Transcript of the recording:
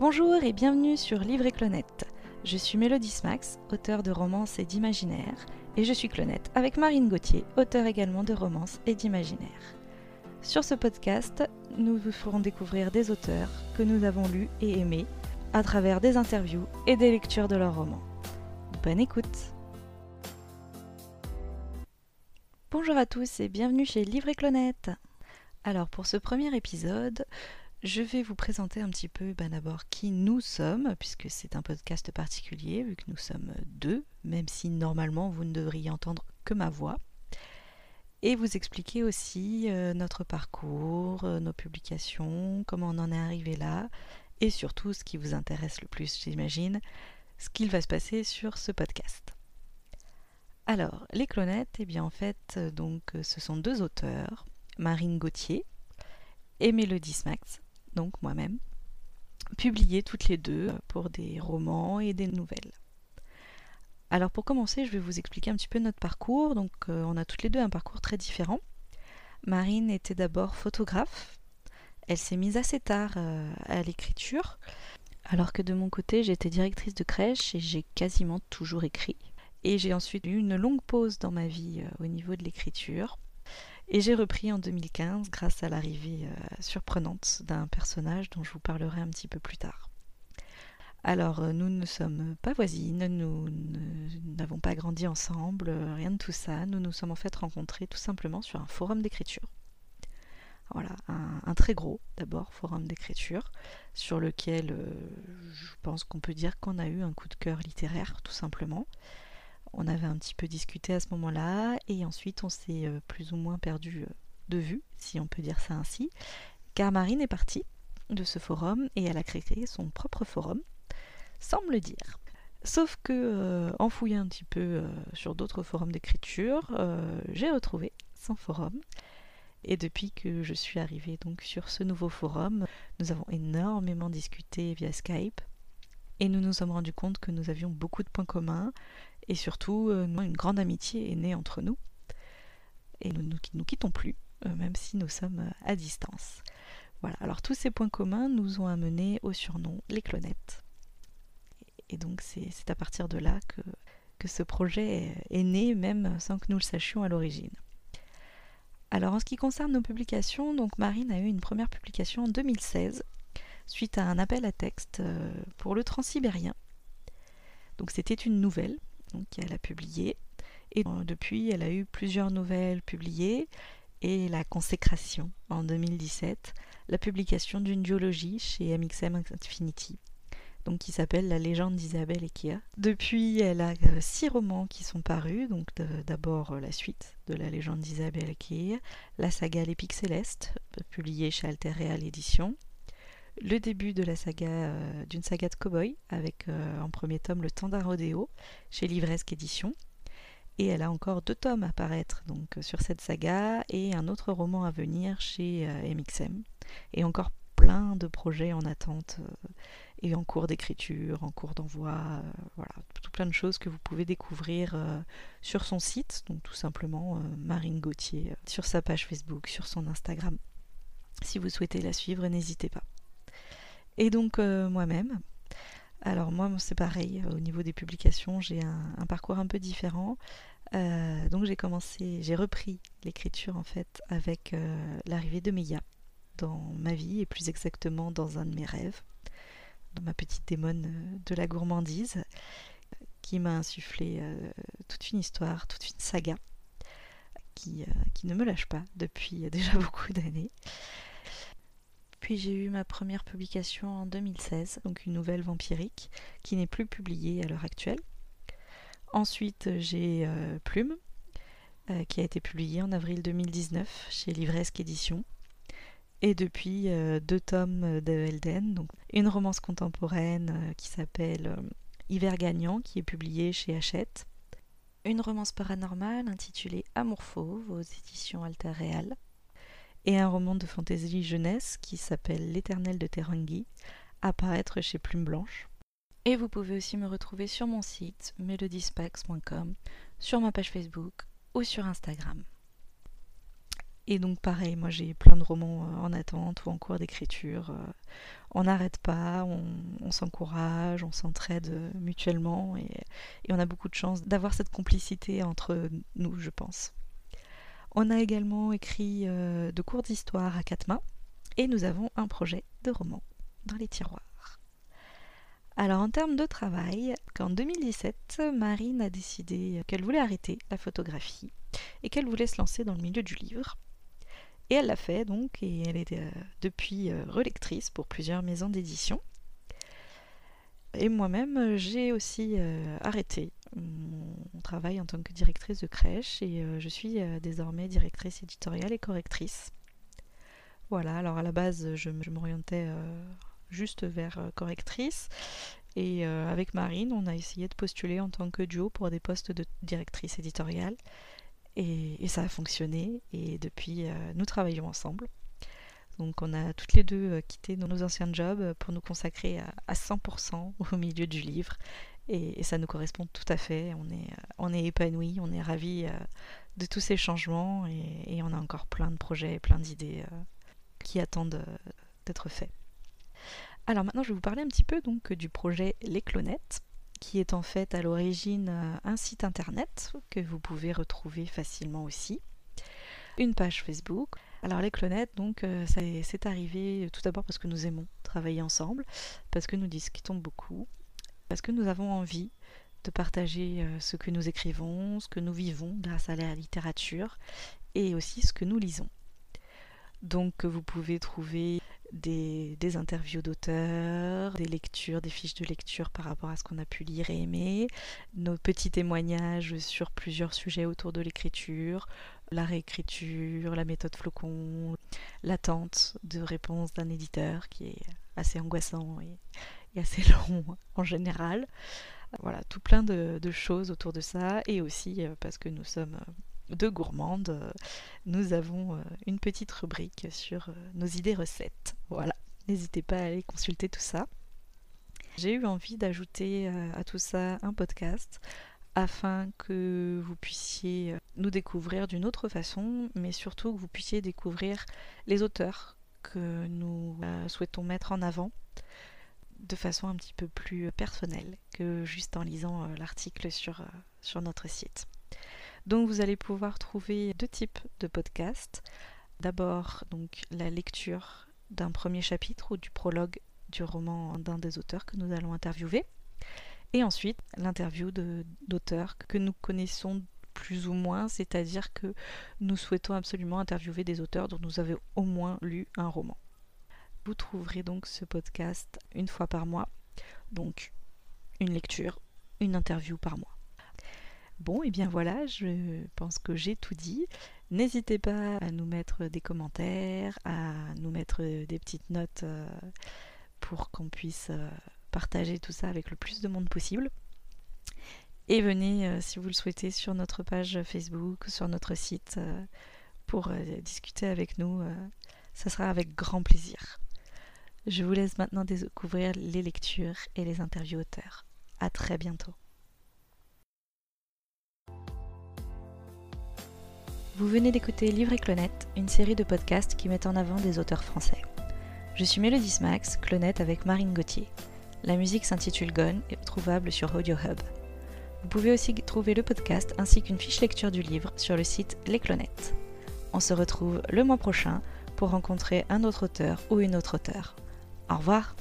Bonjour et bienvenue sur Livre et Clonette. Je suis Mélodie Smax, auteur de romances et d'imaginaire, et je suis Clonette avec Marine Gauthier, auteur également de romances et d'imaginaire. Sur ce podcast, nous vous ferons découvrir des auteurs que nous avons lus et aimés à travers des interviews et des lectures de leurs romans. Bonne écoute Bonjour à tous et bienvenue chez Livre et Clonette Alors pour ce premier épisode, je vais vous présenter un petit peu ben d'abord qui nous sommes, puisque c'est un podcast particulier, vu que nous sommes deux, même si normalement vous ne devriez entendre que ma voix. Et vous expliquer aussi euh, notre parcours, euh, nos publications, comment on en est arrivé là, et surtout ce qui vous intéresse le plus, j'imagine, ce qu'il va se passer sur ce podcast. Alors, les clonettes, eh bien en fait, euh, donc ce sont deux auteurs, Marine Gauthier et Mélodie Smax, donc moi-même, publiées toutes les deux pour des romans et des nouvelles. Alors pour commencer, je vais vous expliquer un petit peu notre parcours. Donc euh, on a toutes les deux un parcours très différent. Marine était d'abord photographe. Elle s'est mise assez tard euh, à l'écriture, alors que de mon côté, j'étais directrice de crèche et j'ai quasiment toujours écrit. Et j'ai ensuite eu une longue pause dans ma vie euh, au niveau de l'écriture. Et j'ai repris en 2015 grâce à l'arrivée euh, surprenante d'un personnage dont je vous parlerai un petit peu plus tard. Alors, euh, nous ne sommes pas voisines, nous n'avons pas grandi ensemble, euh, rien de tout ça. Nous nous sommes en fait rencontrés tout simplement sur un forum d'écriture. Voilà, un, très gros d'abord forum d'écriture, sur lequel je pense qu'on peut dire qu'on a eu un coup de cœur littéraire, tout simplement on avait un petit peu discuté à ce moment-là, et ensuite on s'est euh, plus ou moins perdu euh, de vue, si on peut dire ça ainsi, car Marine est partie de ce forum et elle a créé son propre forum, sans me le dire. Sauf que euh, en fouillant un petit peu sur d'autres forums d'écriture, j'ai retrouvé son forum. Et depuis que je suis arrivée donc sur ce nouveau forum, nous avons énormément discuté via Skype et nous nous sommes rendus compte que nous avions beaucoup de points communs et surtout, euh, une grande amitié est née entre nous. Et nous ne nous, quittons plus, euh, même si nous sommes euh, à distance. Voilà, alors tous ces points communs nous ont amenés au surnom les clonettes. Et donc c'est à partir de là que, que ce projet est, né, même sans que nous le sachions à l'origine. Alors en ce qui concerne nos publications, donc Marine a eu une première publication en 2016 suite à un appel à texte pour le transsibérien. Donc c'était une nouvelle qu'elle a publié. Et euh, depuis, elle a eu plusieurs nouvelles publiées et la consécration en 2017, la publication d'une duologie chez MXM Infinity, donc qui s'appelle La légende d'Isabelle Kia. Depuis, elle a euh, six romans qui sont parus, donc d'abord euh, la suite de La légende d'Isabelle Kia, la saga L'Épique Céleste, publiée chez Alter Real Éditions, le début de la saga euh, d'une saga de cow-boy avec euh, en premier tome le temps d'un chez Livresque Édition. Et elle a encore deux tomes à paraître donc euh, sur cette saga et un autre roman à venir chez MXM. Et encore plein de projets en attente et en cours d'écriture, en cours d'envoi, voilà, tout plein de choses que vous pouvez découvrir sur son site, donc tout simplement Marine Gauthier, sur sa page Facebook, sur son Instagram. Si vous souhaitez la suivre, n'hésitez pas. Et donc euh, moi-même. Alors moi c'est pareil, au niveau des publications j'ai un, parcours un peu différent. Euh, donc j'ai commencé, j'ai repris l'écriture en fait avec euh, l'arrivée de Meia dans ma vie et plus exactement dans un de mes rêves, dans ma petite démone de la gourmandise qui m'a insufflé toute une histoire, toute une saga qui, qui, ne me lâche pas depuis déjà beaucoup d'années. Puis j'ai eu ma première publication en 2016, donc une nouvelle vampirique, qui n'est plus publiée à l'heure actuelle. Ensuite, j'ai euh, Plume, euh, qui a été publiée en avril 2019 chez Livresque Édition. Et depuis, euh, deux tomes de Elden, une romance contemporaine qui s'appelle Hiver gagnant, qui est publiée chez Hachette. Une romance paranormale intitulée Amour fauve aux éditions Alter Real et un roman de fantaisie jeunesse qui s'appelle L'éternel de Terangi, apparaître chez Plume Blanche. Et vous pouvez aussi me retrouver sur mon site melodyspax.com, sur ma page Facebook ou sur Instagram. Et donc pareil, moi j'ai plein de romans en attente ou en cours d'écriture. On n'arrête pas, on, s'encourage, on s'entraide mutuellement et, on a beaucoup de chance d'avoir cette complicité entre nous, je pense. On a également écrit de cours d'histoire à quatre mains et nous avons un projet de roman dans les tiroirs. Alors en termes de travail, qu'en 2017, Marine a décidé qu'elle voulait arrêter la photographie et qu'elle voulait se lancer dans le milieu du livre. Et elle l'a fait donc, et elle est euh, depuis euh, relectrice pour plusieurs maisons d'édition. Et moi-même, j'ai aussi euh, arrêté mon travail en tant que directrice de crèche et je suis désormais directrice éditoriale et correctrice. Voilà, alors à la base, je, m'orientais juste vers correctrice. Et avec Marine, on a essayé de postuler en tant que duo pour des postes de directrice éditoriale. Et, ça a fonctionné. Et depuis, nous travaillons ensemble. Donc on a toutes les deux quitté nos anciens jobs pour nous consacrer à, 100% au milieu du livre. Et, ça nous correspond tout à fait. On est, on est épanouis, on est ravis de tous ces changements et, on a encore plein de projets, plein d'idées qui attendent euh, d'être faits. Alors maintenant, je vais vous parler un petit peu du projet Les Clonettes, qui est en fait à l'origine euh, un site internet que vous pouvez retrouver facilement aussi, une page Facebook. Alors les clonettes, donc, euh, c'est arrivé tout d'abord parce que nous aimons travailler ensemble, parce que nous discutons beaucoup, parce que nous avons envie de partager ce que nous écrivons, ce que nous vivons grâce à la littérature, et aussi ce que nous lisons. Donc vous pouvez trouver des, interviews d'auteurs, des lectures, des fiches de lecture par rapport à ce qu'on a pu lire et aimer, nos petits témoignages sur plusieurs sujets autour de l'écriture, la réécriture, la méthode flocon, l'attente de réponse d'un éditeur qui est assez angoissant et, assez long en général. Voilà, tout plein de, choses autour de ça et aussi euh, parce que nous sommes de gourmande, euh, nous avons euh, une petite rubrique sur euh, nos idées recettes. Voilà, n'hésitez pas à aller consulter tout ça. J'ai eu envie d'ajouter à tout ça un podcast afin que vous puissiez nous découvrir d'une autre façon, mais surtout que vous puissiez découvrir les auteurs que nous souhaitons mettre en avant de façon un petit peu plus personnelle que juste en lisant l'article sur, sur notre site. Donc vous allez pouvoir trouver deux types de podcasts. D'abord donc la lecture d'un premier chapitre ou du prologue du roman d'un des auteurs que nous allons interviewer. Et ensuite l'interview d'auteurs que nous connaissons plus ou moins, c'est-à-dire que nous souhaitons absolument interviewer des auteurs dont nous avons au moins lu un roman. Vous trouverez donc ce podcast une fois par mois, donc une lecture, une interview par mois. Bon, et bien voilà, je pense que j'ai tout dit. N'hésitez pas à nous mettre des commentaires, à nous mettre des petites notes euh, pour qu'on puisse euh, partager tout ça avec le plus de monde possible. Et venez, euh, si vous le souhaitez, sur notre page Facebook, sur notre site, pour discuter avec nous. ça sera avec grand plaisir. Je vous laisse maintenant découvrir les lectures et les interviews auteurs. À très bientôt. Vous venez d'écouter Livre et Clonette, une série de podcasts qui met en avant des auteurs français. Je suis Mélodie Smax, Clonette avec Marine Gauthier. La musique s'intitule Gone et est trouvable sur Audio Hub. Vous pouvez aussi trouver le podcast ainsi qu'une fiche lecture du livre sur le site Les Clonettes. On se retrouve le mois prochain pour rencontrer un autre auteur ou une autre auteure. Au revoir